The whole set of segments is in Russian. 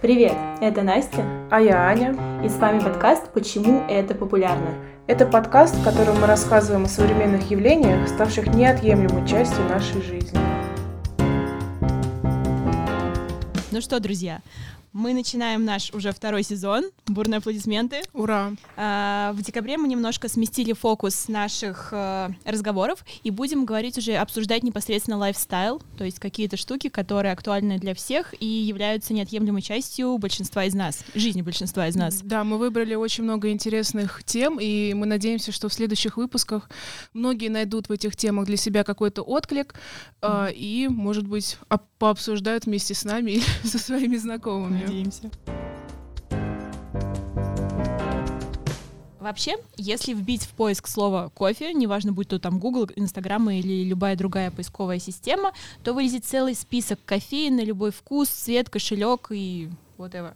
Привет, это Настя. А я Аня. И с вами подкаст «Почему это популярно?». Это подкаст, в котором мы рассказываем о современных явлениях, ставших неотъемлемой частью нашей жизни. Ну что, друзья, мы начинаем наш уже второй сезон. Бурные аплодисменты. Ура! А, в декабре мы немножко сместили фокус наших э, разговоров и будем говорить уже, обсуждать непосредственно лайфстайл, то есть какие-то штуки, которые актуальны для всех и являются неотъемлемой частью большинства из нас, жизни большинства из нас. Да, мы выбрали очень много интересных тем, и мы надеемся, что в следующих выпусках многие найдут в этих темах для себя какой-то отклик mm-hmm. и, может быть, пообсуждают вместе с нами или со своими знакомыми надеемся. Вообще, если вбить в поиск слово кофе, неважно, будь то там Google, Instagram или любая другая поисковая система, то вылезет целый список кофеин на любой вкус, цвет, кошелек и whatever.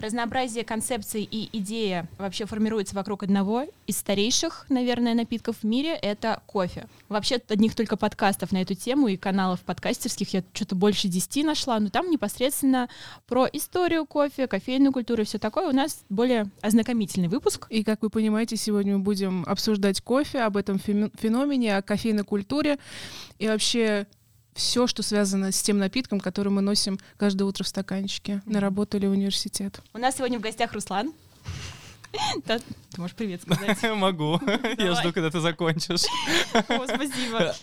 Разнообразие концепций и идея вообще формируется вокруг одного из старейших, наверное, напитков в мире — это кофе. Вообще одних только подкастов на эту тему и каналов подкастерских я что-то больше десяти нашла, но там непосредственно про историю кофе, кофейную культуру и все такое у нас более ознакомительный выпуск. И, как вы понимаете, сегодня мы будем обсуждать кофе, об этом феномене, о кофейной культуре и вообще все, что связано с тем напитком, который мы носим каждое утро в стаканчике на работу или университет. У нас сегодня в гостях Руслан. Да, ты можешь привет сказать. Могу. Я жду, когда ты закончишь. О, спасибо.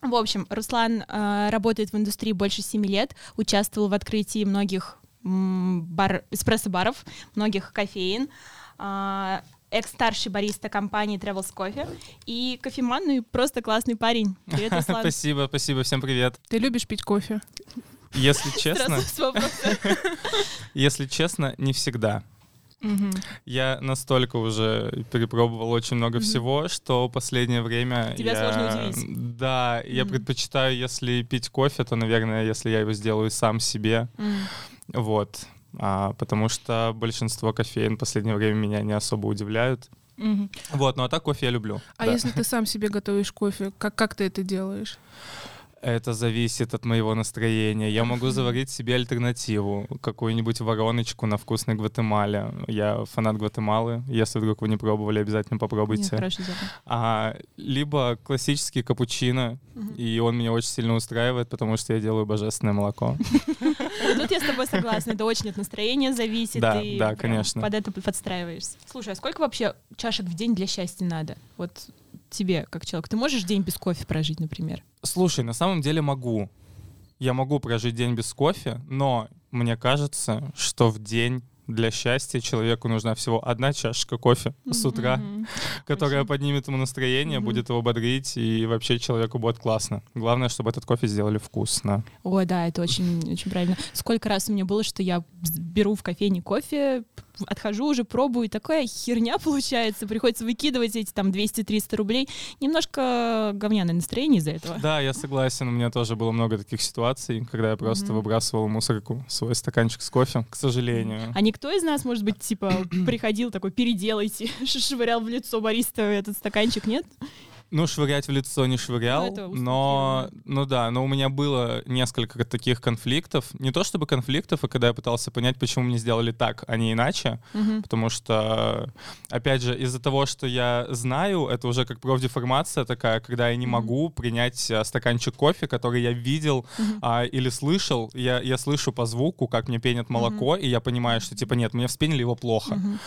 В общем, Руслан э, работает в индустрии больше семи лет, участвовал в открытии многих бар, эспрессо-баров, многих кофеин. Э, экс-старший бариста компании Travels Coffee и кофеман, ну и просто классный парень. Привет, Руслан. Спасибо, спасибо, всем привет. Ты любишь пить кофе? Если честно... Если честно, не всегда. Угу. Я настолько уже перепробовал очень много угу. всего, что последнее время тебя я... сложно удивить. Да, угу. я предпочитаю, если пить кофе, то, наверное, если я его сделаю сам себе. Угу. Вот а, потому что большинство кофеин в последнее время меня не особо удивляют. Угу. Вот, ну а так кофе я люблю. А да. если ты сам себе готовишь кофе, как, как ты это делаешь? Это зависит от моего настроения. Я могу заварить себе альтернативу, какую-нибудь вороночку на вкусной Гватемале. Я фанат Гватемалы. Если вдруг вы не пробовали, обязательно попробуйте. Нет, а, либо классический капучино, угу. и он меня очень сильно устраивает, потому что я делаю божественное молоко. Тут я с тобой согласна. Это очень от настроения зависит. Да, да, конечно. Под это подстраиваешься. Слушай, а сколько вообще чашек в день для счастья надо? Вот тебе, как человек? Ты можешь день без кофе прожить, например? Слушай, на самом деле могу. Я могу прожить день без кофе, но мне кажется, что в день для счастья человеку нужна всего одна чашка кофе с утра, mm-hmm. которая Очень. поднимет ему настроение, mm-hmm. будет его бодрить, и вообще человеку будет классно. Главное, чтобы этот кофе сделали вкусно. Ой, да, это очень, очень правильно. Сколько раз у меня было, что я беру в кофейне кофе, отхожу уже, пробую, и такая херня получается, приходится выкидывать эти там 200-300 рублей. Немножко говняное настроение из-за этого. Да, я согласен, у меня тоже было много таких ситуаций, когда я просто mm-hmm. выбрасывал мусорку свой стаканчик с кофе, к сожалению. А никто из нас, может быть, типа, приходил такой, переделайте, швырял в лицо бариста этот стаканчик, нет? Ну, швырять в лицо не швырял, ну, но, ну да, но у меня было несколько таких конфликтов. Не то чтобы конфликтов, а когда я пытался понять, почему мне сделали так, а не иначе. Угу. Потому что, опять же, из-за того, что я знаю, это уже как профдеформация такая, когда я не могу принять а, стаканчик кофе, который я видел угу. а, или слышал. Я, я слышу по звуку, как мне пенят молоко, угу. и я понимаю, что типа нет, мне вспенили его плохо. Угу.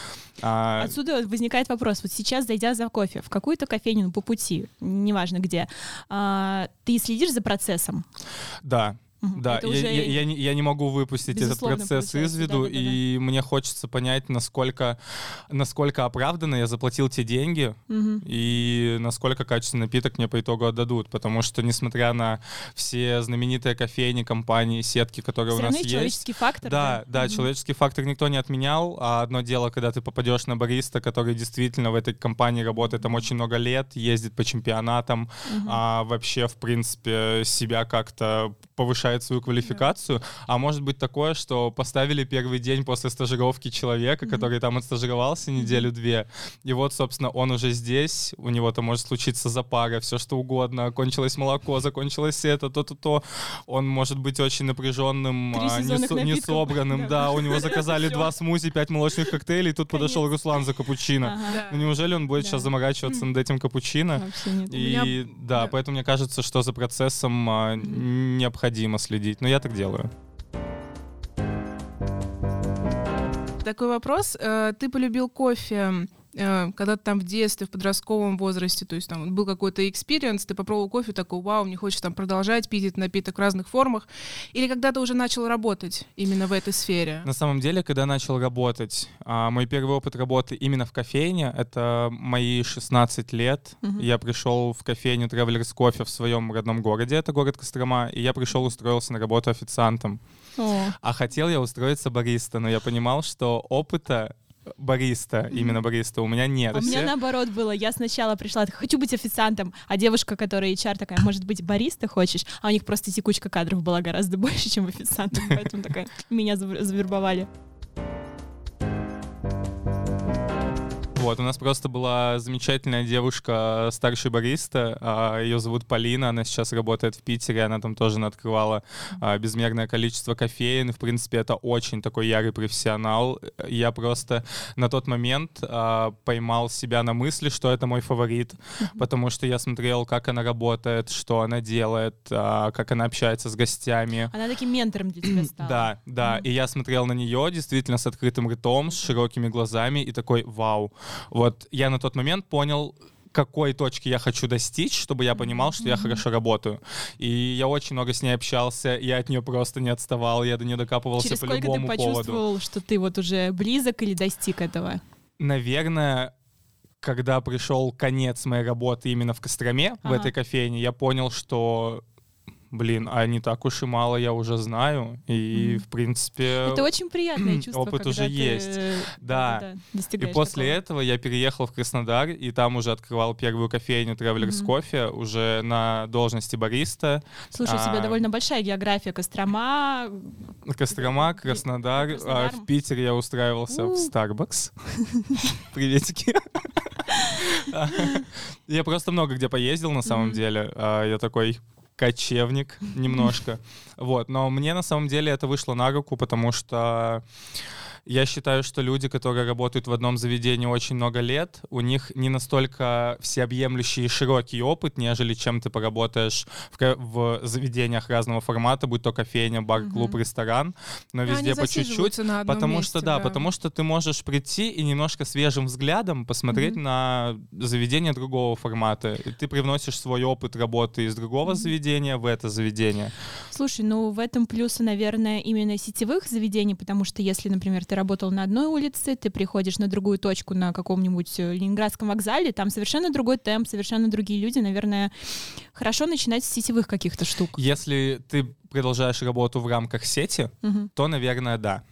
А... Отсюда возникает вопрос. Вот сейчас, зайдя за кофе в какую-то кофейню по пути, пути, неважно где, а, ты следишь за процессом? Да, да, я, я, я, не, я не могу выпустить этот процесс из виду, да, да, и да. мне хочется понять, насколько, насколько оправданно я заплатил те деньги, угу. и насколько качественный напиток мне по итогу отдадут, потому что, несмотря на все знаменитые кофейни, компании, сетки, которые все у нас есть... человеческий фактор. Да, да, да угу. человеческий фактор никто не отменял, а одно дело, когда ты попадешь на бариста, который действительно в этой компании работает там очень много лет, ездит по чемпионатам, угу. а вообще, в принципе, себя как-то повышает свою квалификацию, а может быть такое, что поставили первый день после стажировки человека, который там отстажировался неделю-две, и вот, собственно, он уже здесь, у него-то может случиться запара, все что угодно, кончилось молоко, закончилось это, то-то-то, он может быть очень напряженным, а, не, со, не собранным, да, у него заказали два смузи, пять молочных коктейлей, тут подошел Руслан за капучино. Ну неужели он будет сейчас заморачиваться над этим капучино? И да, поэтому мне кажется, что за процессом а, необходимо следить. Но я так делаю. Такой вопрос. Э, ты полюбил кофе когда ты там в детстве, в подростковом возрасте, то есть там был какой-то experience, ты попробовал кофе, такой, вау, мне хочется там продолжать пить этот напиток в разных формах, или когда ты уже начал работать именно в этой сфере? На самом деле, когда начал работать, а, мой первый опыт работы именно в кофейне, это мои 16 лет. Угу. Я пришел в кофейню Travelers Coffee в своем родном городе, это город Кострома, и я пришел, устроился на работу официантом. О. А хотел я устроиться бариста, но я понимал, что опыта бариста, именно бариста, у меня нет. А у меня наоборот было. Я сначала пришла, хочу быть официантом, а девушка, которая HR, такая, может быть, бариста хочешь? А у них просто текучка кадров была гораздо больше, чем официантов, поэтому такая, меня завербовали. Вот, у нас просто была замечательная девушка, старший бариста, а, ее зовут Полина, она сейчас работает в Питере, она там тоже открывала а, безмерное количество кофеин, в принципе, это очень такой ярый профессионал. Я просто на тот момент а, поймал себя на мысли, что это мой фаворит, потому что я смотрел, как она работает, что она делает, как она общается с гостями. Она таким ментором для тебя стала. Да, да, и я смотрел на нее действительно с открытым ртом, с широкими глазами и такой, вау, вот я на тот момент понял, какой точки я хочу достичь, чтобы я понимал, что я хорошо работаю. И я очень много с ней общался, я от нее просто не отставал, я до нее докапывался Через по любому поводу. ты почувствовал, поводу. что ты вот уже близок или достиг этого? Наверное, когда пришел конец моей работы именно в Костроме, ага. в этой кофейне, я понял, что блин, а не так уж и мало я уже знаю, и, mm. в принципе... Это очень приятное чувство, Опыт уже есть, да. да и после такого. этого я переехал в Краснодар, и там уже открывал первую кофейню Travelers mm-hmm. Coffee, уже на должности бариста. Слушай, а, у тебя довольно большая география. Кострома... Кострома, Краснодар. Краснодар. А в Питере я устраивался в Starbucks. Приветики. Я просто много где поездил, на самом деле. А, я такой, кочевник немножко. Вот, но мне на самом деле это вышло на руку, потому что я считаю, что люди, которые работают в одном заведении очень много лет, у них не настолько всеобъемлющий и широкий опыт, нежели чем ты поработаешь в, в заведениях разного формата, будь то кофейня, бар, клуб, mm-hmm. ресторан, но везде по чуть-чуть. Потому месте, что, да, да, потому что ты можешь прийти и немножко свежим взглядом посмотреть mm-hmm. на заведение другого формата. И ты привносишь свой опыт работы из другого mm-hmm. заведения в это заведение. Слушай, ну в этом плюсы, наверное, именно сетевых заведений, потому что если, например, ты работал на одной улице, ты приходишь на другую точку на каком-нибудь э, Ленинградском вокзале, там совершенно другой темп, совершенно другие люди, наверное, хорошо начинать с сетевых каких-то штук. Если ты продолжаешь работу в рамках сети, угу. то, наверное, да.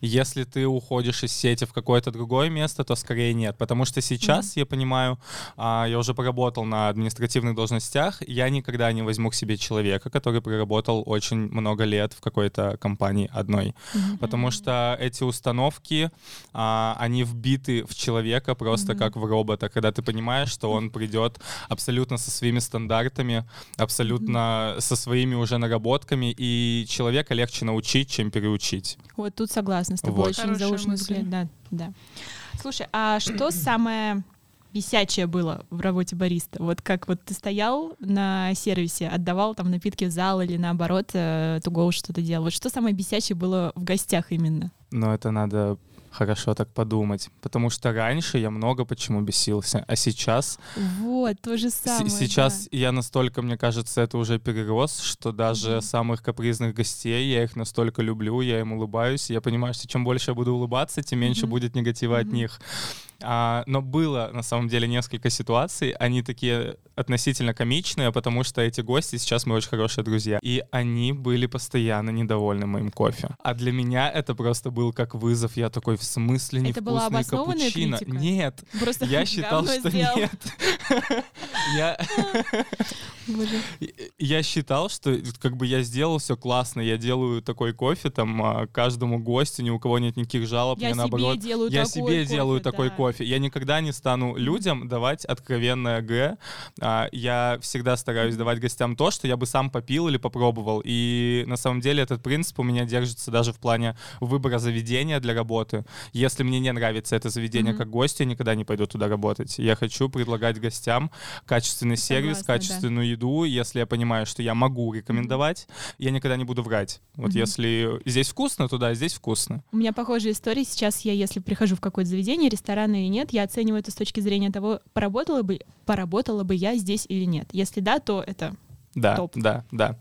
Если ты уходишь из сети в какое-то другое место, то скорее нет. Потому что сейчас, mm-hmm. я понимаю, а, я уже поработал на административных должностях, я никогда не возьму к себе человека, который проработал очень много лет в какой-то компании одной. Mm-hmm. Потому что эти установки, а, они вбиты в человека просто mm-hmm. как в робота, когда ты понимаешь, что он придет абсолютно со своими стандартами, абсолютно mm-hmm. со своими уже наработками, и человека легче научить, чем переучить. Вот тут согласна согласна с тобой, вот. очень Хорошая заушный мысль. взгляд. Да, да. Слушай, а что самое бесячее было в работе бариста? Вот как вот ты стоял на сервисе, отдавал там напитки в зал или наоборот, э, туго что-то делал. Вот что самое бесячее было в гостях именно? Ну, это надо хорошо так подумать. Потому что раньше я много почему бесился, а сейчас... Вот, то же самое. Сейчас да. я настолько, мне кажется, это уже перерос, что даже mm-hmm. самых капризных гостей, я их настолько люблю, я им улыбаюсь, я понимаю, что чем больше я буду улыбаться, тем меньше mm-hmm. будет негатива mm-hmm. от них. А, но было на самом деле несколько ситуаций, они такие относительно комичные, потому что эти гости сейчас мы очень хорошие друзья. И они были постоянно недовольны моим кофе. А для меня это просто был как вызов. Я такой, в смысле невкусный капучино? Критика? Нет. Просто я считал, что сделал. нет. Я... я считал, что как бы я сделал все классно, я делаю такой кофе там а, каждому гостю, ни у кого нет никаких жалоб, я мне наоборот. Я себе делаю такой кофе. Я никогда не стану людям давать откровенное Г. А, я всегда стараюсь давать гостям то, что я бы сам попил или попробовал. И на самом деле этот принцип у меня держится даже в плане выбора заведения для работы. Если мне не нравится это заведение mm-hmm. как гость, я никогда не пойду туда работать. Я хочу предлагать гостям качественный сервис, Согласна, качественную да. еду. Если я понимаю, что я могу рекомендовать, mm-hmm. я никогда не буду врать. Вот mm-hmm. если здесь вкусно, то да, здесь вкусно. У меня похожая история. Сейчас я, если прихожу в какое-то заведение, ресторан или нет, я оцениваю это с точки зрения того, поработала бы, поработала бы я здесь или нет. Если да, то это да, топ. да, да.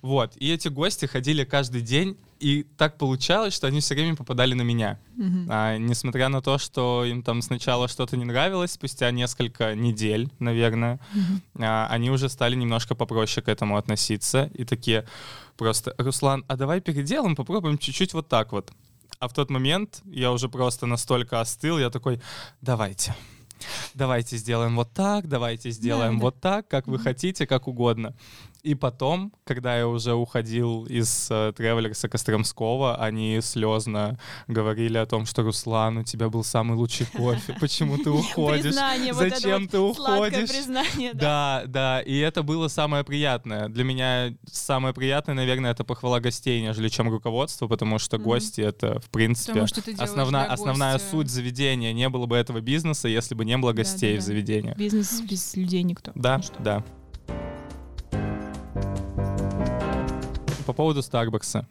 Вот. И эти гости ходили каждый день, и так получалось, что они все время попадали на меня. Mm-hmm. А, несмотря на то, что им там сначала что-то не нравилось, спустя несколько недель, наверное, mm-hmm. а, они уже стали немножко попроще к этому относиться. И такие просто, Руслан, а давай переделаем, попробуем чуть-чуть вот так вот. А в тот момент я уже просто настолько остыл, я такой, давайте давайте сделаем вот так, давайте сделаем да, вот так, как вы хотите, как угодно. И потом, когда я уже уходил из э, Тревелерса Костромского, они слезно говорили о том, что Руслан, у тебя был самый лучший кофе, почему ты уходишь? Зачем ты уходишь? признание, да. Да, да, и это было самое приятное. Для меня самое приятное, наверное, это похвала гостей, нежели чем руководство, потому что гости — это, в принципе, основная, основная суть заведения. Не было бы этого бизнеса, если бы не было гостей в заведении. Бизнес без людей никто. Да, да. По поводу Старбакса.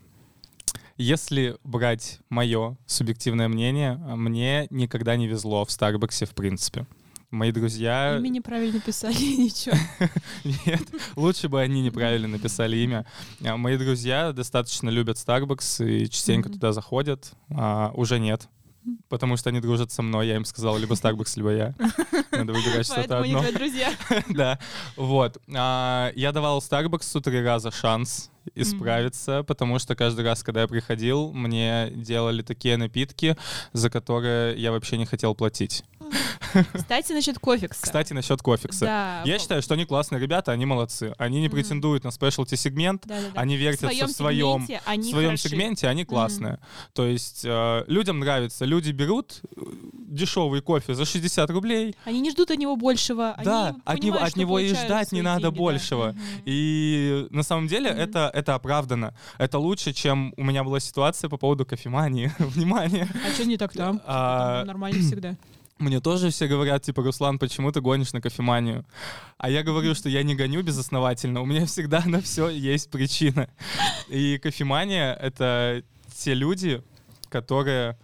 Если брать мое субъективное мнение, мне никогда не везло в Старбаксе в принципе. Мои друзья... Имя неправильно писали, ничего. Нет, лучше бы они неправильно написали имя. А мои друзья достаточно любят Starbucks и частенько туда заходят. А, уже нет потому что они дружат со мной. Я им сказал, либо Starbucks, либо я. Надо выбирать что-то одно. друзья. Да, вот. А, я давал Starbucks три раза шанс исправиться, потому что каждый раз, когда я приходил, мне делали такие напитки, за которые я вообще не хотел платить. Кстати, насчет кофекса. Кстати, насчет кофекса. Да. Я считаю, что они классные ребята, они молодцы. Они не претендуют на спешлти сегмент, да, да, да. они вертятся в своем, сегменте, они в своем сегменте, они классные. Mm. То есть э, людям нравится, люди берут э, дешевый кофе за 60 рублей. Они не ждут от него большего. Да, они от него, от него и ждать не надо деньги, большего. Да. И на самом деле mm-hmm. это, это оправдано. Это лучше, чем у меня была ситуация по поводу кофемании. Внимание. А что не так там? А... Нормально всегда. Мне тоже все говорят, типа, Руслан, почему ты гонишь на кофеманию? А я говорю, что я не гоню безосновательно, у меня всегда на все есть причина. И кофемания — это те люди, которые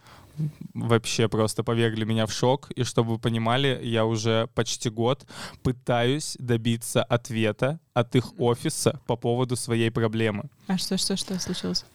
вообще просто повергли меня в шок. И чтобы вы понимали, я уже почти год пытаюсь добиться ответа от их офиса по поводу своей проблемы. А что, что, что случилось?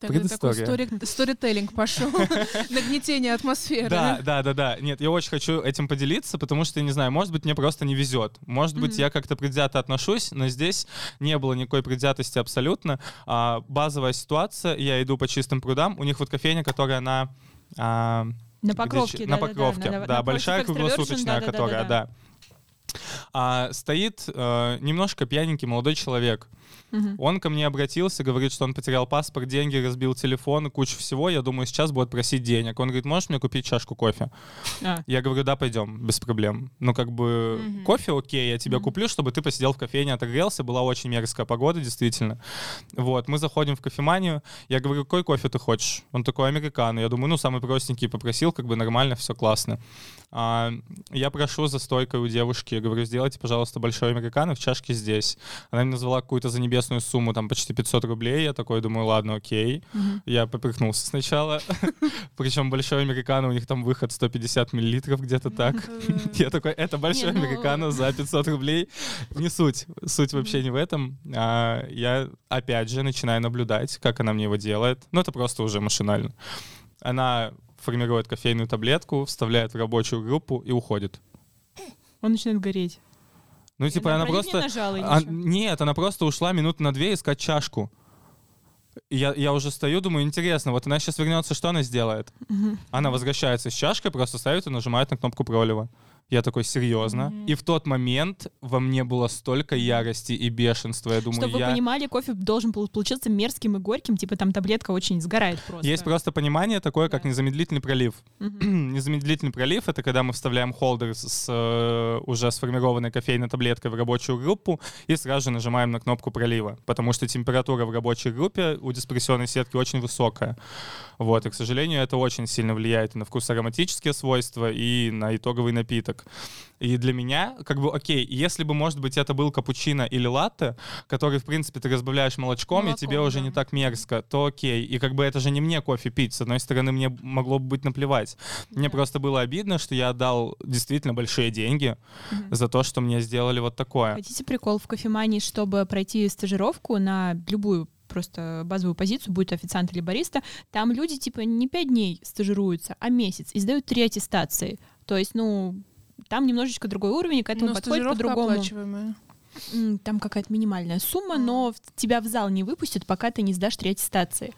Тогда такой стори, сторителлинг пошел, нагнетение атмосферы. Да, да, да, да. Нет, я очень хочу этим поделиться, потому что, я не знаю, может быть, мне просто не везет. Может быть, я как-то предвзято отношусь, но здесь не было никакой предвзятости абсолютно. А, базовая ситуация, я иду по чистым прудам, у них вот кофейня, которая на... А, на Покровке, где, да, На Покровке, да, да, да большая круглосуточная, которая, да. А, стоит э, немножко пьяненький молодой человек. Угу. Он ко мне обратился, говорит, что он потерял паспорт, деньги, разбил телефон, кучу всего. Я думаю, сейчас будет просить денег. Он говорит, можешь мне купить чашку кофе? А. Я говорю, да, пойдем, без проблем. Ну, как бы, угу. кофе окей, я тебе угу. куплю, чтобы ты посидел в кофейне, отогрелся. Была очень мерзкая погода, действительно. Вот, мы заходим в кофеманию. Я говорю, какой кофе ты хочешь? Он такой, американо. Я думаю, ну, самый простенький попросил, как бы нормально, все классно. А, я прошу за стойкой у девушки, я говорю, сделайте, пожалуйста, большой американо в чашке здесь. Она мне назвала какую-то за небесную сумму, там почти 500 рублей. Я такой думаю, ладно, окей. Uh-huh. Я попрыгнулся сначала. Причем большой американо, у них там выход 150 миллилитров где-то так. Я такой, это большой ну, американо за 500 рублей. Не суть. Суть вообще не в этом. А, я опять же начинаю наблюдать, как она мне его делает. Ну, это просто уже машинально. Она формирует кофейную таблетку, вставляет в рабочую группу и уходит. Он начинает гореть. Ну, типа, она, она просто... Нажала, а, нет, она просто ушла минут на две искать чашку. Я, я уже стою, думаю, интересно, вот она сейчас вернется, что она сделает? Угу. Она возвращается с чашкой, просто ставит и нажимает на кнопку пролива. Я такой, серьезно? Mm-hmm. И в тот момент во мне было столько ярости и бешенства. Я думаю, Чтобы я... вы понимали, кофе должен получиться мерзким и горьким, типа там таблетка очень сгорает просто. Есть просто понимание такое, как да. незамедлительный пролив. Mm-hmm. незамедлительный пролив — это когда мы вставляем холдер с э, уже сформированной кофейной таблеткой в рабочую группу и сразу же нажимаем на кнопку пролива, потому что температура в рабочей группе у диспрессионной сетки очень высокая. Вот, и, к сожалению, это очень сильно влияет на вкус ароматические свойства, и на итоговый напиток. И для меня, как бы, окей, если бы, может быть, это был капучино или латте, который, в принципе, ты разбавляешь молочком, Молоко, и тебе уже да. не так мерзко, то окей. И как бы это же не мне кофе пить. С одной стороны, мне могло бы быть наплевать. Да. Мне просто было обидно, что я отдал действительно большие деньги угу. за то, что мне сделали вот такое. Хотите прикол в кофемании, чтобы пройти стажировку на любую просто базовую позицию, будет официант или бариста, там люди типа не пять дней стажируются, а месяц, и сдают три аттестации. То есть, ну, там немножечко другой уровень, к этому но подходит по-другому. Там какая-то минимальная сумма, но тебя в зал не выпустят, пока ты не сдашь три аттестации.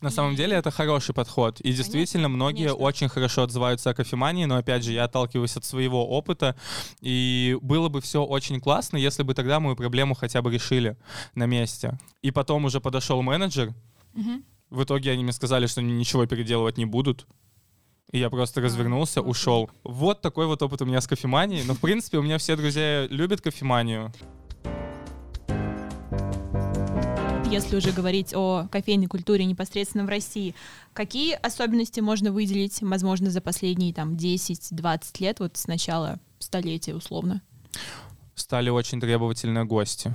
На самом деле это хороший подход. И действительно, конечно, многие конечно. очень хорошо отзываются о кофемании, но опять же, я отталкиваюсь от своего опыта. И было бы все очень классно, если бы тогда мою проблему хотя бы решили на месте. И потом уже подошел менеджер. Угу. В итоге они мне сказали, что они ничего переделывать не будут. И я просто развернулся, а, ушел. Вот такой вот опыт у меня с кофеманией. Но, в принципе, у меня все друзья любят кофеманию. Если уже говорить о кофейной культуре непосредственно в России, какие особенности можно выделить, возможно, за последние там 10-20 лет, вот с начала столетия условно? Стали очень требовательные гости.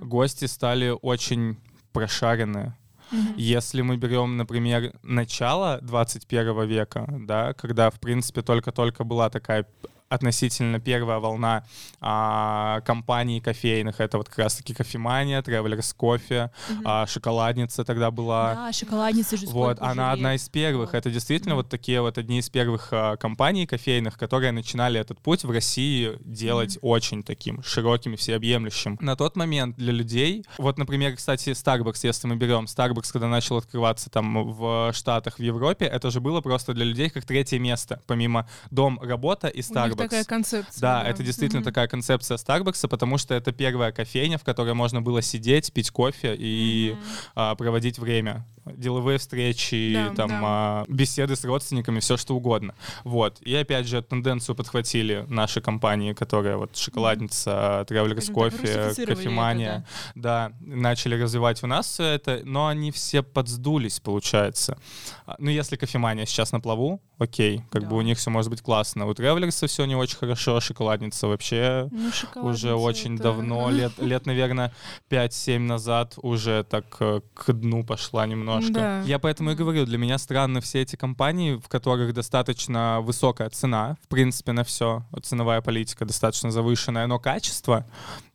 Гости стали очень прошаренные. Если мы берем, например, начало 21 века, да, когда, в принципе, только-только была такая относительно первая волна а, компаний кофейных. Это вот как раз-таки кофемания, Travelers кофе, угу. а, шоколадница тогда была. Да, шоколадница же Вот, она одна из первых. Это действительно угу. вот такие вот одни из первых а, компаний кофейных, которые начинали этот путь в России делать угу. очень таким широким и всеобъемлющим. На тот момент для людей, вот, например, кстати, Starbucks, если мы берем, Starbucks, когда начал открываться там в Штатах, в Европе, это же было просто для людей как третье место, помимо дом, работа и Starbucks такая концепция. Да, да. это действительно mm-hmm. такая концепция Starbucks, потому что это первая кофейня, в которой можно было сидеть, пить кофе и mm-hmm. а, проводить время деловые встречи, да, там, да. А, беседы с родственниками, все что угодно. Вот. И опять же, тенденцию подхватили наши компании, которые вот шоколадница, Travelers кофе, кофемания, да. да, начали развивать у нас все это, но они все подсдулись, получается. А, ну, если кофемания сейчас на плаву, окей, как да. бы у них все может быть классно. У Travelers все не очень хорошо, шоколадница вообще ну, уже очень это... давно, лет, лет, наверное, 5-7 назад уже так э, к дну пошла немножко. Да. Я поэтому и говорю, для меня странны все эти компании, в которых достаточно высокая цена, в принципе, на все, ценовая политика достаточно завышенная, но качество,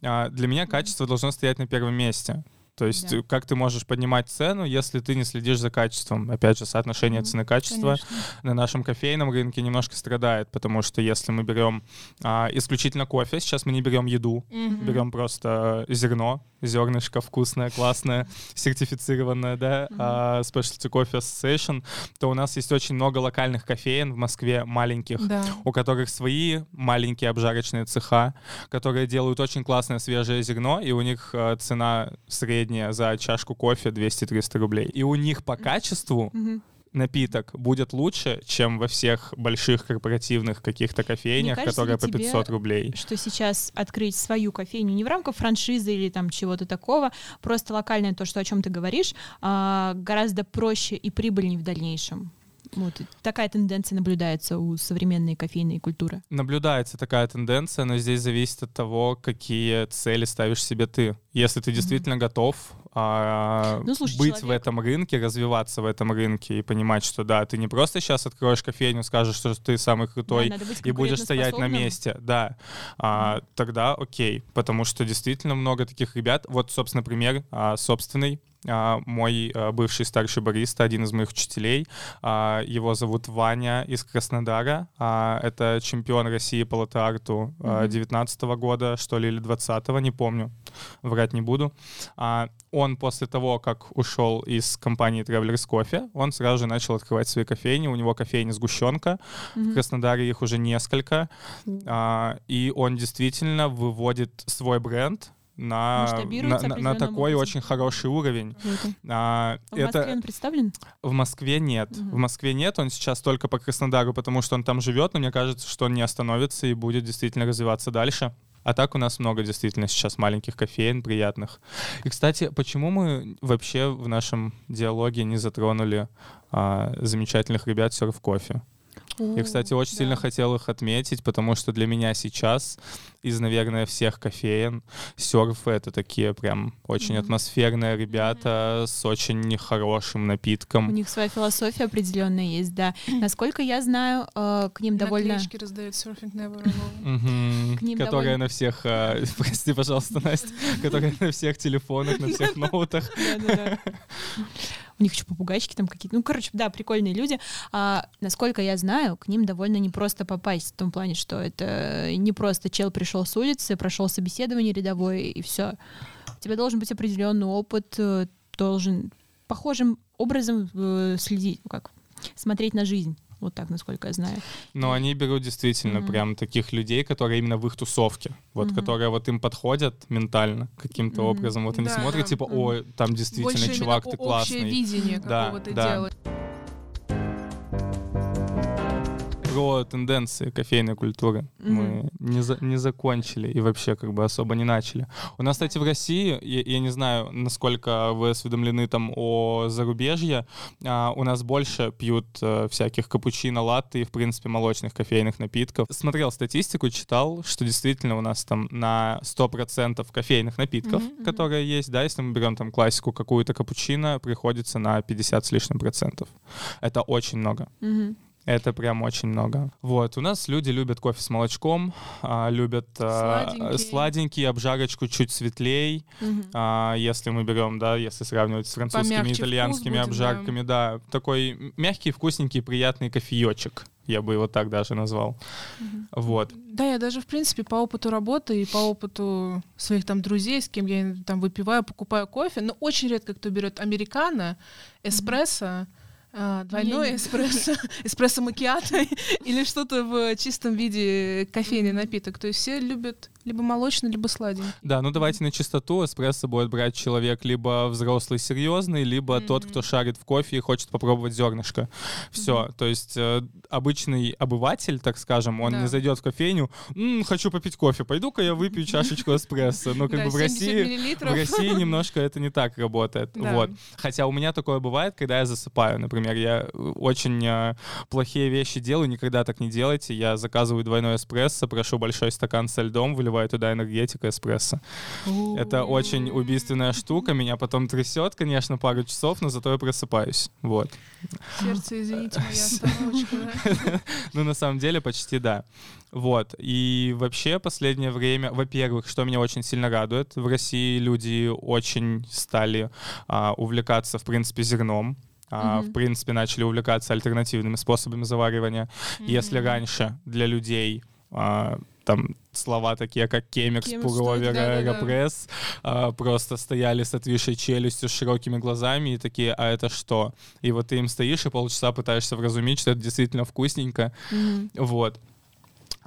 а, для меня качество должно стоять на первом месте. То есть да. как ты можешь поднимать цену, если ты не следишь за качеством? Опять же, соотношение mm, цены-качества на нашем кофейном рынке немножко страдает, потому что если мы берем а, исключительно кофе, сейчас мы не берем еду, mm-hmm. берем просто зерно, зернышко вкусное, классное, сертифицированное, да, а, Specialty Coffee Association, то у нас есть очень много локальных кофеин в Москве, маленьких, да. у которых свои маленькие обжарочные цеха, которые делают очень классное свежее зерно, и у них а, цена средняя за чашку кофе 200-300 рублей. И у них по качеству mm-hmm напиток будет лучше, чем во всех больших корпоративных каких-то кофейнях, кажется, которые по 500 рублей. Что сейчас открыть свою кофейню не в рамках франшизы или там чего-то такого, просто локальное то, что о чем ты говоришь, а, гораздо проще и прибыльнее в дальнейшем. Вот такая тенденция наблюдается у современной кофейной культуры. Наблюдается такая тенденция, но здесь зависит от того, какие цели ставишь себе ты. Если ты действительно mm-hmm. готов а, ну, слушай, быть человек... в этом рынке, развиваться в этом рынке и понимать, что да, ты не просто сейчас откроешь кофейню, скажешь, что ты самый крутой да, и будешь стоять на месте, да, а, mm-hmm. тогда окей, потому что действительно много таких ребят. Вот, собственно, пример а, собственный мой а, бывший старший бариста, один из моих учителей. А, его зовут Ваня из Краснодара. А, это чемпион России по латте-арту а, 19 -го года, что ли, или 20-го, не помню, врать не буду. А, он после того, как ушел из компании Travelers Coffee, он сразу же начал открывать свои кофейни. У него кофейня сгущенка. Mm-hmm. В Краснодаре их уже несколько. А, и он действительно выводит свой бренд на, на, на, на такой образом. очень хороший уровень. А, а в это... Москве он представлен? В Москве нет. Угу. В Москве нет, он сейчас только по Краснодару, потому что он там живет, но мне кажется, что он не остановится и будет действительно развиваться дальше. А так у нас много действительно сейчас маленьких кофеин приятных. И, кстати, почему мы вообще в нашем диалоге не затронули а, замечательных ребят серф кофе? Я, кстати, очень да. сильно хотел их отметить, потому что для меня сейчас из, наверное, всех кофеин серфы — это такие прям очень mm-hmm. атмосферные ребята mm-hmm. с очень хорошим напитком. У них своя философия определенная есть, да. Насколько я знаю, э, к ним довольно... Наклеечки раздают Surfing Never Alone. К ним Которая на всех... Э, прости, пожалуйста, Настя. Которая на всех телефонах, на всех ноутах. у них еще попугайчики там какие-то. Ну, короче, да, прикольные люди. А, насколько я знаю, к ним довольно непросто попасть, в том плане, что это не просто чел пришел с улицы, прошел собеседование рядовое, и все. У тебя должен быть определенный опыт, э, должен похожим образом э, следить, ну как, смотреть на жизнь. Вот так, насколько я знаю. Но они берут действительно mm-hmm. прям таких людей, которые именно в их тусовке, вот, mm-hmm. которые вот им подходят ментально каким-то mm-hmm. образом. Вот они да, смотрят, типа, о, там действительно Больше чувак, ты классный. Общее видение какого-то да, дела. Про тенденции кофейной культуры mm-hmm. мы не, за, не закончили и вообще как бы особо не начали. У нас, кстати, в России, я, я не знаю, насколько вы осведомлены там о зарубежье, а, у нас больше пьют а, всяких капучино, латте и, в принципе, молочных кофейных напитков. Смотрел статистику, читал, что действительно у нас там на 100% кофейных напитков, mm-hmm. которые есть, да, если мы берем там классику какую-то капучино, приходится на 50 с лишним процентов. Это очень много. Mm-hmm. Это прям очень много. Вот, у нас люди любят кофе с молочком, а, любят а, сладенький. сладенький, обжарочку чуть светлей. Угу. А, если мы берем, да, если сравнивать с французскими, Помягче итальянскими будет, обжарками, да. да, такой мягкий, вкусненький, приятный кофеечек. Я бы его так даже назвал. Угу. Вот. Да, я даже, в принципе, по опыту работы и по опыту своих там друзей, с кем я там выпиваю, покупаю кофе, но очень редко кто берет американо, эспрессо, угу а, двойной не, эспрессо, эспрессо макиато или что-то в чистом виде кофейный напиток. То есть все любят либо молочный, либо сладенький. Да, ну давайте на чистоту. Эспрессо будет брать человек либо взрослый, серьезный, либо mm-hmm. тот, кто шарит в кофе и хочет попробовать зернышко. Все. Mm-hmm. То есть э, обычный обыватель, так скажем, он да. не зайдет в кофейню, М, хочу попить кофе, пойду-ка я выпью чашечку эспрессо. Ну, как бы в России, в России немножко это не так работает. Вот. Хотя у меня такое бывает, когда я засыпаю. Например, я очень э, плохие вещи делаю, никогда так не делайте. Я заказываю двойной эспрессо, прошу большой стакан со льдом, выливаю наливаю туда энергетика эспрессо. Это очень убийственная штука, меня потом трясет, конечно, пару часов, но зато я просыпаюсь. Вот. Сердце, извините, моя Ну, на самом деле, почти да. Вот. И вообще последнее время, во-первых, что меня очень сильно радует, в России люди очень стали а, увлекаться, в принципе, зерном. Uh, mm-hmm. в принципе, начали увлекаться альтернативными способами заваривания. Mm-hmm. Если раньше для людей а, там слова такие, как кемикс, пуловер, да, аэропресс, да. а, просто стояли с отвисшей челюстью, с широкими глазами и такие, а это что? И вот ты им стоишь и полчаса пытаешься вразумить, что это действительно вкусненько. Mm-hmm. Вот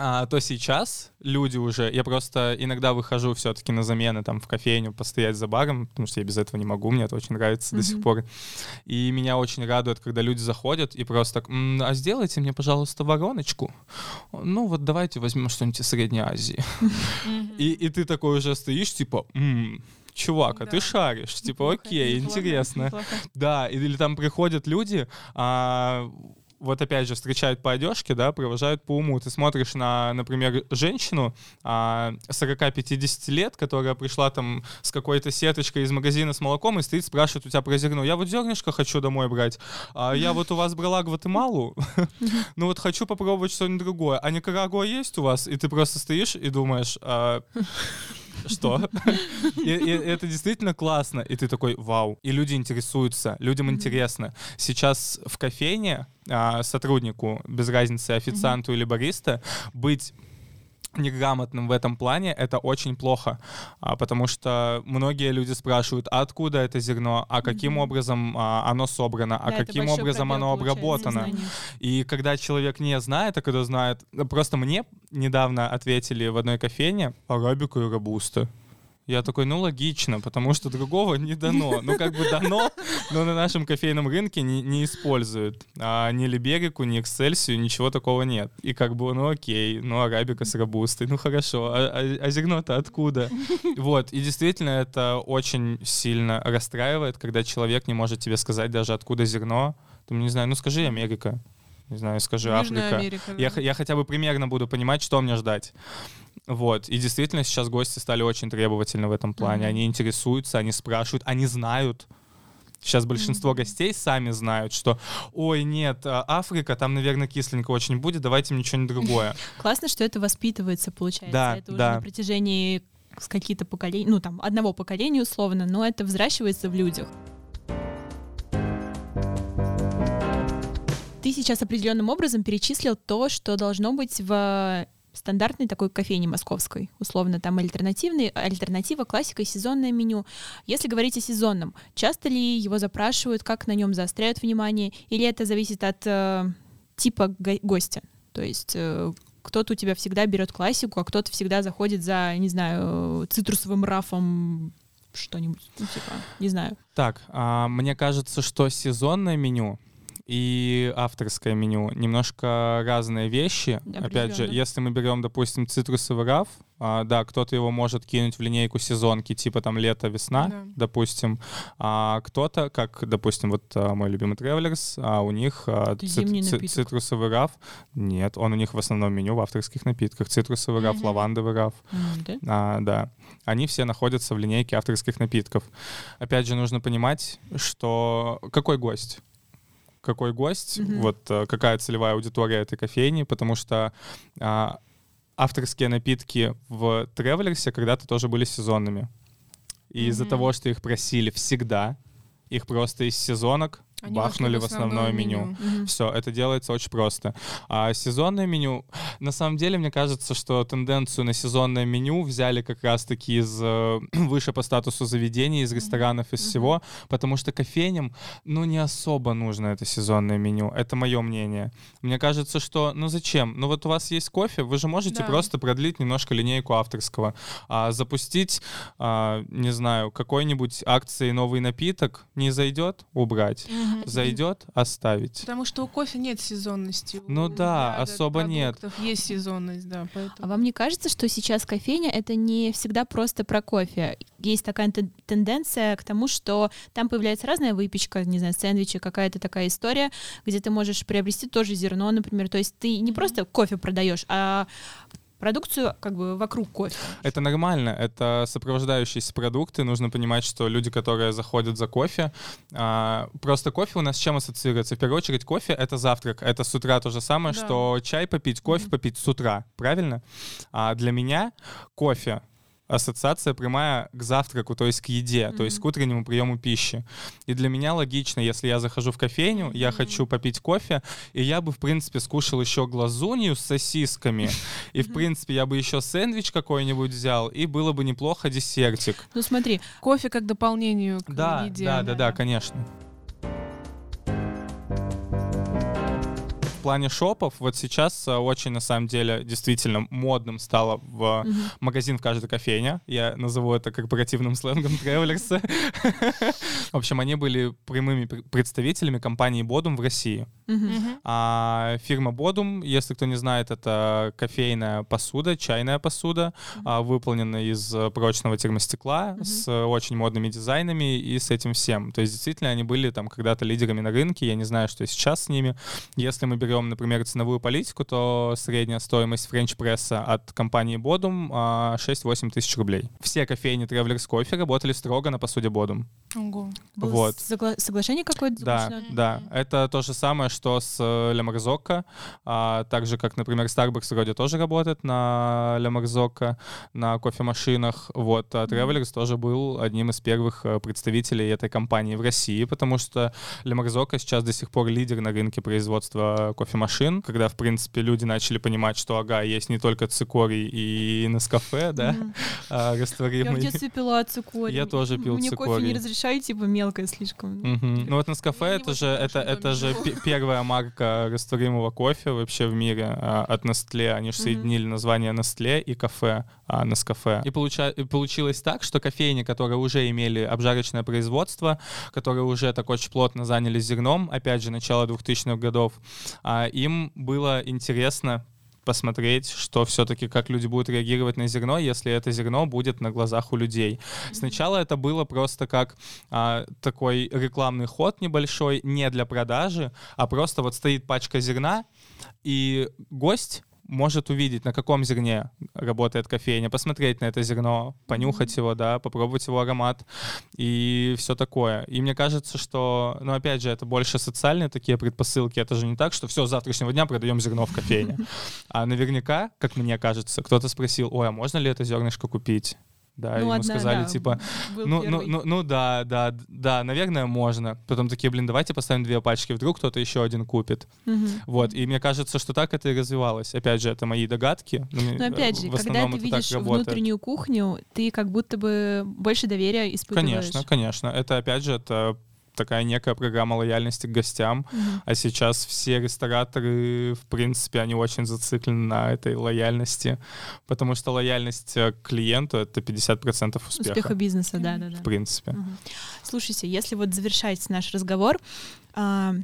а, то сейчас люди уже... Я просто иногда выхожу все-таки на замены там в кофейню постоять за баром, потому что я без этого не могу, мне это очень нравится mm-hmm. до сих пор. И меня очень радует, когда люди заходят и просто так, а сделайте мне, пожалуйста, вороночку. Ну вот давайте возьмем что-нибудь из Средней Азии. Mm-hmm. И, и ты такой уже стоишь, типа, м-м, чувак, а ты шаришь, типа, окей, интересно. Да, или там приходят люди, а, вот опять же встречают по одежке, да, провожают по уму. Ты смотришь на, например, женщину а, 40-50 лет, которая пришла там с какой-то сеточкой из магазина с молоком и стоит, спрашивает у тебя про зерно. Я вот зернышко хочу домой брать. А я вот у вас брала Гватемалу, ну вот хочу попробовать что-нибудь другое. А Никарагуа есть у вас? И ты просто стоишь и думаешь, а, что? И, это действительно классно. И ты такой, вау. И люди интересуются, людям интересно. Сейчас в кофейне а, сотруднику, без разницы, официанту или бариста, быть неграмотным в этом плане, это очень плохо, а, потому что многие люди спрашивают, а откуда это зерно, а каким mm-hmm. образом а, оно собрано, а да, каким образом оно обработано. И когда человек не знает, а когда знает, просто мне недавно ответили в одной кофейне арабика и робуста. Я такой, ну логично, потому что другого не дано. Ну как бы дано, но на нашем кофейном рынке не, не используют. А ни Либерику, ни Эксельсию, ничего такого нет. И как бы, ну окей, ну арабика с робустой, ну хорошо, а, а, а зерно-то откуда? Вот, и действительно это очень сильно расстраивает, когда человек не может тебе сказать даже откуда зерно. Там, не знаю, ну скажи Америка не знаю, скажи Южная Африка. Америка, да. я, я хотя бы примерно буду понимать, что мне ждать. Вот. И действительно сейчас гости стали очень требовательны в этом плане. Mm-hmm. Они интересуются, они спрашивают, они знают. Сейчас большинство mm-hmm. гостей сами знают, что, ой, нет, а, Африка, там, наверное, кисленько очень будет, давайте мне что-нибудь другое. Классно, что это воспитывается, получается. Да, это уже на протяжении с какие-то поколения, ну, там, одного поколения условно, но это взращивается в людях. Ты сейчас определенным образом перечислил то, что должно быть в стандартной такой кофейни московской, условно там альтернативный, альтернатива, классика и сезонное меню. Если говорить о сезонном, часто ли его запрашивают, как на нем заостряют внимание, или это зависит от э, типа го- гостя? То есть э, кто-то у тебя всегда берет классику, а кто-то всегда заходит за, не знаю, цитрусовым рафом что-нибудь, ну, типа, не знаю. Так, а, мне кажется, что сезонное меню и авторское меню немножко разные вещи. Опять же, если мы берем, допустим, цитрусовый раф, а, да, кто-то его может кинуть в линейку сезонки, типа там лето-весна, да. допустим, а кто-то, как, допустим, вот а, мой любимый Travelers, а у них а, ци- ци- цитрусовый раф, нет, он у них в основном меню в авторских напитках, цитрусовый раф, mm-hmm. лавандовый раф, mm-hmm. а, да, они все находятся в линейке авторских напитков. Опять же, нужно понимать, что какой гость? Какой гость, mm-hmm. вот э, какая целевая аудитория этой кофейни, потому что а, авторские напитки в Тревелерсе когда-то тоже были сезонными. И mm-hmm. из-за того, что их просили всегда, их просто из сезонок они бахнули в основное, меню. меню. Угу. Все, это делается очень просто. А сезонное меню, на самом деле, мне кажется, что тенденцию на сезонное меню взяли как раз-таки из э, выше по статусу заведений, из ресторанов, из угу. всего, потому что кофейням, ну, не особо нужно это сезонное меню. Это мое мнение. Мне кажется, что, ну, зачем? Ну, вот у вас есть кофе, вы же можете да. просто продлить немножко линейку авторского, а, запустить, а, не знаю, какой-нибудь акции новый напиток, не зайдет, убрать. Угу Зайдет, оставить. Потому что у кофе нет сезонности. Ну у да, особо нет. Есть сезонность, да. Поэтому... А вам не кажется, что сейчас кофейня это не всегда просто про кофе? Есть такая тенденция к тому, что там появляется разная выпечка, не знаю, сэндвичи, какая-то такая история, где ты можешь приобрести тоже зерно, например. То есть ты не просто кофе продаешь, а продукцию как бы вокруг кофе. Это нормально, это сопровождающиеся продукты. Нужно понимать, что люди, которые заходят за кофе, а, просто кофе у нас с чем ассоциируется? В первую очередь кофе — это завтрак. Это с утра то же самое, да. что чай попить, кофе mm-hmm. попить с утра, правильно? А для меня кофе ассоциация прямая к завтраку, то есть к еде, mm-hmm. то есть к утреннему приему пищи. И для меня логично, если я захожу в кофейню, mm-hmm. я хочу попить кофе, и я бы, в принципе, скушал еще глазунью с сосисками, и, в принципе, я бы еще сэндвич какой-нибудь взял, и было бы неплохо десертик. Ну смотри, кофе как дополнение к да, еде. Да, да, да, конечно. Плане шопов вот сейчас э, очень, на самом деле, действительно модным стало в mm-hmm. магазин в каждой кофейне. Я назову это корпоративным сленгом Travelers. В общем, они были прямыми представителями компании Bodum в России. А фирма Bodum, если кто не знает, это кофейная посуда, чайная посуда, а, выполненная из прочного термостекла с очень модными дизайнами и с этим всем. То есть, действительно, они были там когда-то лидерами на рынке. Я не знаю, что сейчас с ними. Если мы берем берем, например, ценовую политику, то средняя стоимость френч-пресса от компании Bodum 6-8 тысяч рублей. Все кофейни Travelers Coffee работали строго на посуде Bodum. Ого. Было вот. Согла- соглашение какое-то Да, да. Это то же самое, что с Ле Марзокко. А, так же, как, например, Starbucks вроде тоже работает на Ле Марзокко, на кофемашинах. Вот. А Travelers mm-hmm. тоже был одним из первых э, представителей этой компании в России, потому что Ле Марзокко сейчас до сих пор лидер на рынке производства кофемашин, когда, в принципе, люди начали понимать, что, ага, есть не только цикорий и Нескафе, да, mm-hmm. а, растворимый. Я в детстве пила цикорий. Я тоже пил Мне цикорий. кофе не разрешаю, типа, мелкое слишком. Mm-hmm. Ну вот Нескафе это же, это, это же первая марка растворимого кофе вообще в мире а, от Nestle. Они же соединили название Nestle и кафе а, Нескафе. И, получа, и получилось так, что кофейни, которые уже имели обжарочное производство, которые уже так очень плотно занялись зерном, опять же, начало 2000-х годов, а, им было интересно посмотреть, что все-таки как люди будут реагировать на зерно, если это зерно будет на глазах у людей. Сначала это было просто как а, такой рекламный ход небольшой, не для продажи, а просто вот стоит пачка зерна, и гость может увидеть, на каком зерне работает кофейня, посмотреть на это зерно, понюхать его, да, попробовать его аромат и все такое. И мне кажется, что, ну, опять же, это больше социальные такие предпосылки. Это же не так, что все, с завтрашнего дня продаем зерно в кофейне. А наверняка, как мне кажется, кто-то спросил, ой, а можно ли это зернышко купить? Да, ну, ему одна, сказали, да, типа, ну, ну, ну, ну, да, да, да, наверное, можно. Потом такие, блин, давайте поставим две пачки, вдруг кто-то еще один купит. Угу. Вот, и мне кажется, что так это и развивалось. Опять же, это мои догадки. Но, но опять же, когда ты видишь внутреннюю кухню, ты как будто бы больше доверия испытываешь. Конечно, конечно. Это, опять же, это такая некая программа лояльности к гостям, mm-hmm. а сейчас все рестораторы, в принципе, они очень зациклены на этой лояльности, потому что лояльность к клиенту — это 50% успеха. Успеха бизнеса, да-да-да. В принципе. Mm-hmm. Слушайте, если вот завершать наш разговор, а,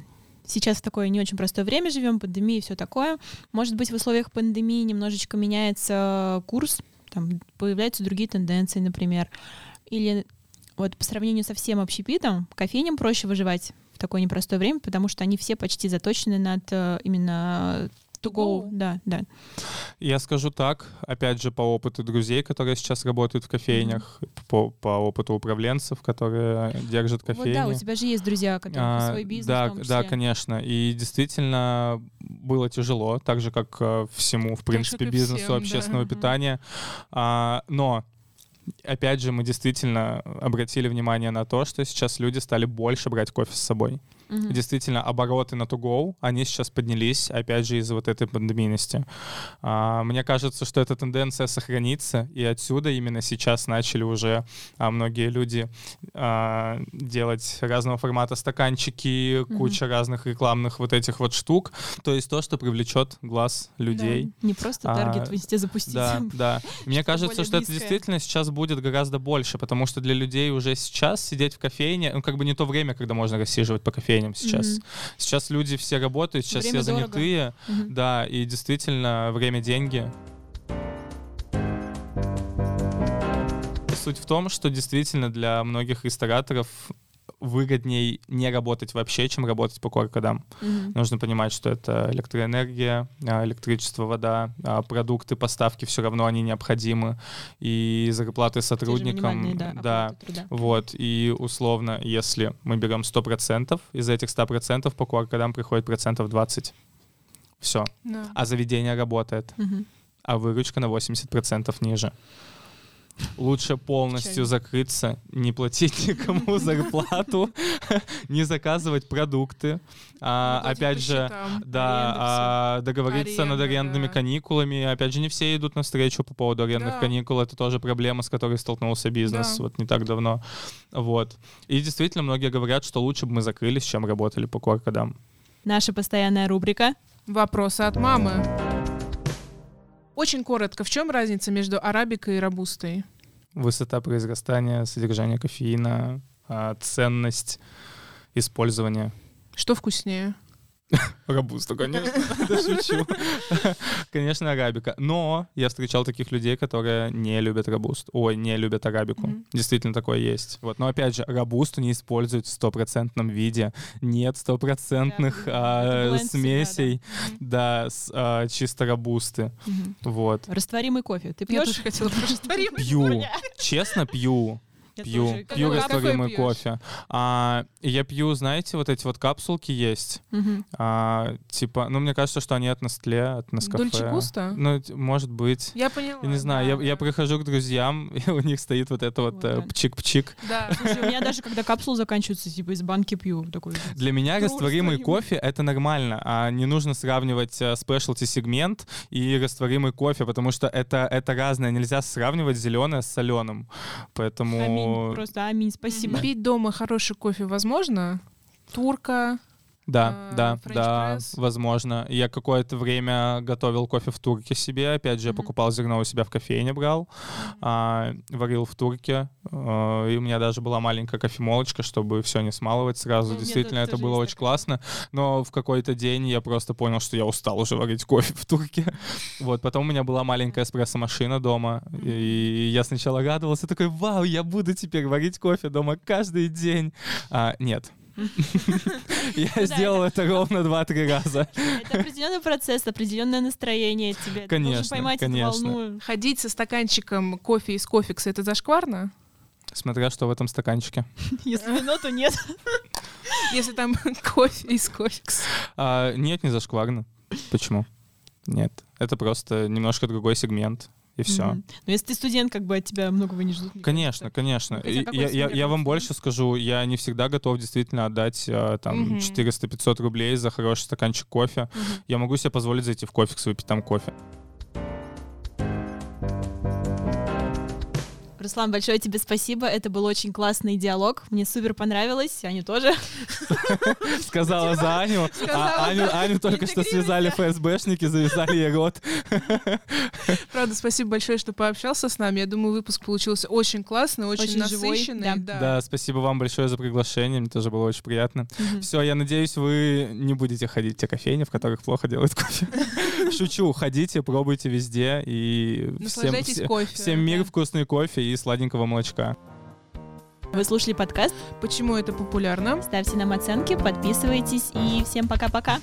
сейчас в такое не очень простое время живем, пандемия и все такое. Может быть, в условиях пандемии немножечко меняется курс, там появляются другие тенденции, например, или вот по сравнению со всем общепитом, кофейням проще выживать в такое непростое время, потому что они все почти заточены над э, именно to go. Да, да. Я скажу так, опять же, по опыту друзей, которые сейчас работают в кофейнях, mm-hmm. по, по опыту управленцев, которые держат кофейни. Вот да, у тебя же есть друзья, которые а, свой бизнес. Да, да, конечно. И действительно было тяжело, так же, как э, всему, в принципе, бизнесу всем, общественного да. питания. А, но опять же, мы действительно обратили внимание на то, что сейчас люди стали больше брать кофе с собой. Угу. Действительно, обороты на to они сейчас поднялись, опять же, из-за вот этой пандемийности. А, мне кажется, что эта тенденция сохранится, и отсюда именно сейчас начали уже а, многие люди а, делать разного формата стаканчики, угу. куча разных рекламных вот этих вот штук. То есть то, что привлечет глаз людей. Да. Не просто таргет а, везде запустить. Да, да. Мне кажется, что это действительно сейчас будет гораздо больше, потому что для людей уже сейчас сидеть в кофейне, ну, как бы не то время, когда можно рассиживать по кофейне, кофейням сейчас. Mm-hmm. Сейчас люди все работают, сейчас время все занятые, mm-hmm. да, и действительно время деньги. Суть в том, что действительно для многих рестораторов выгодней не работать вообще, чем работать по QR-кодам. Mm-hmm. Нужно понимать, что это электроэнергия, а, электричество, вода, а, продукты, поставки, все равно они необходимы. И зарплаты сотрудникам... Да, да вот. И условно, если мы берем 100%, из этих 100% по QR-кодам приходит процентов 20. Все. Да. А заведение работает. Mm-hmm. А выручка на 80% ниже лучше полностью закрыться, не платить никому зарплату, не заказывать продукты, а, опять же, да, а, договориться над арендными каникулами. Опять же, не все идут навстречу по поводу арендных каникул. Это тоже проблема, с которой столкнулся бизнес вот не так давно. Вот. И действительно, многие говорят, что лучше бы мы закрылись, чем работали по коркодам. Наша постоянная рубрика «Вопросы от мамы». Очень коротко, в чем разница между арабикой и робустой? Высота произрастания, содержание кофеина, а, ценность использования. Что вкуснее? Рабуста, конечно. Да шучу. Конечно, арабика. Но я встречал таких людей, которые не любят рабуст. Ой, не любят арабику. Действительно такое есть. Вот. Но опять же, рабусту не используют в стопроцентном виде. Нет стопроцентных а, смесей, да, с а, чисто рабусты. Вот. Растворимый кофе. Ты пьешь? Я тоже хотела растворимый. Пью. Честно, пью. Я пью, тоже, пью растворимый кофе. А, я пью, знаете, вот эти вот капсулки есть. Угу. А, типа, ну, мне кажется, что они от Nestle, от Nescafe. Дольче Густо? Ну, может быть. Я поняла. Я не знаю, да, я, да. я прихожу к друзьям, и у них стоит вот это вот, вот э, пчик-пчик. Да. Слушай, у меня даже, когда капсулы заканчиваются, типа, из банки пью. Такой, Для меня растворимый кофе — это нормально, а не нужно сравнивать э, сегмент и растворимый кофе, потому что это, это разное. Нельзя сравнивать зеленое с соленым. Поэтому... Аминь просто аминь, спасибо. Пить дома хороший кофе возможно? Турка, да, э, да, да, возможно. Я какое-то время готовил кофе в турке себе. Опять же, я покупал зерно у себя в кофейне, брал, а, варил в турке. А, и у меня даже была маленькая кофемолочка, чтобы все не смалывать сразу. Ну, Действительно, это было очень такое. классно. Но в какой-то день я просто понял, что я устал уже варить кофе в турке. Вот, потом у меня была маленькая эспрессо-машина дома. И я сначала радовался, такой, вау, я буду теперь варить кофе дома каждый день. А, нет. Я сделал это ровно 2-3 раза. Это определенный процесс, определенное настроение тебе. Конечно, поймать конечно. Ходить со стаканчиком кофе из кофекса, это зашкварно? Смотря что в этом стаканчике. Если вино, то нет. Если там кофе из кофекса. А, нет, не зашкварно. Почему? Нет. Это просто немножко другой сегмент и все. Mm-hmm. Но если ты студент, как бы от тебя многого не ждут. Конечно, конечно. И, я, я, я вам больше скажу, я не всегда готов действительно отдать а, там mm-hmm. 400-500 рублей за хороший стаканчик кофе. Mm-hmm. Я могу себе позволить зайти в кофекс выпить там кофе. Руслан, большое тебе спасибо. Это был очень классный диалог. Мне супер понравилось. Аню тоже. Сказала за Аню. А Аню, только что связали ФСБшники, завязали ей рот. Правда, спасибо большое, что пообщался с нами. Я думаю, выпуск получился очень классный, очень, насыщенный. Живой, да. Спасибо вам большое за приглашение. Мне тоже было очень приятно. Все, я надеюсь, вы не будете ходить в те кофейни, в которых плохо делают кофе. Шучу, ходите, пробуйте везде и всем, всем мир вкусный кофе и сладенького молочка. Вы слушали подкаст «Почему это популярно?». Ставьте нам оценки, подписывайтесь и всем пока-пока.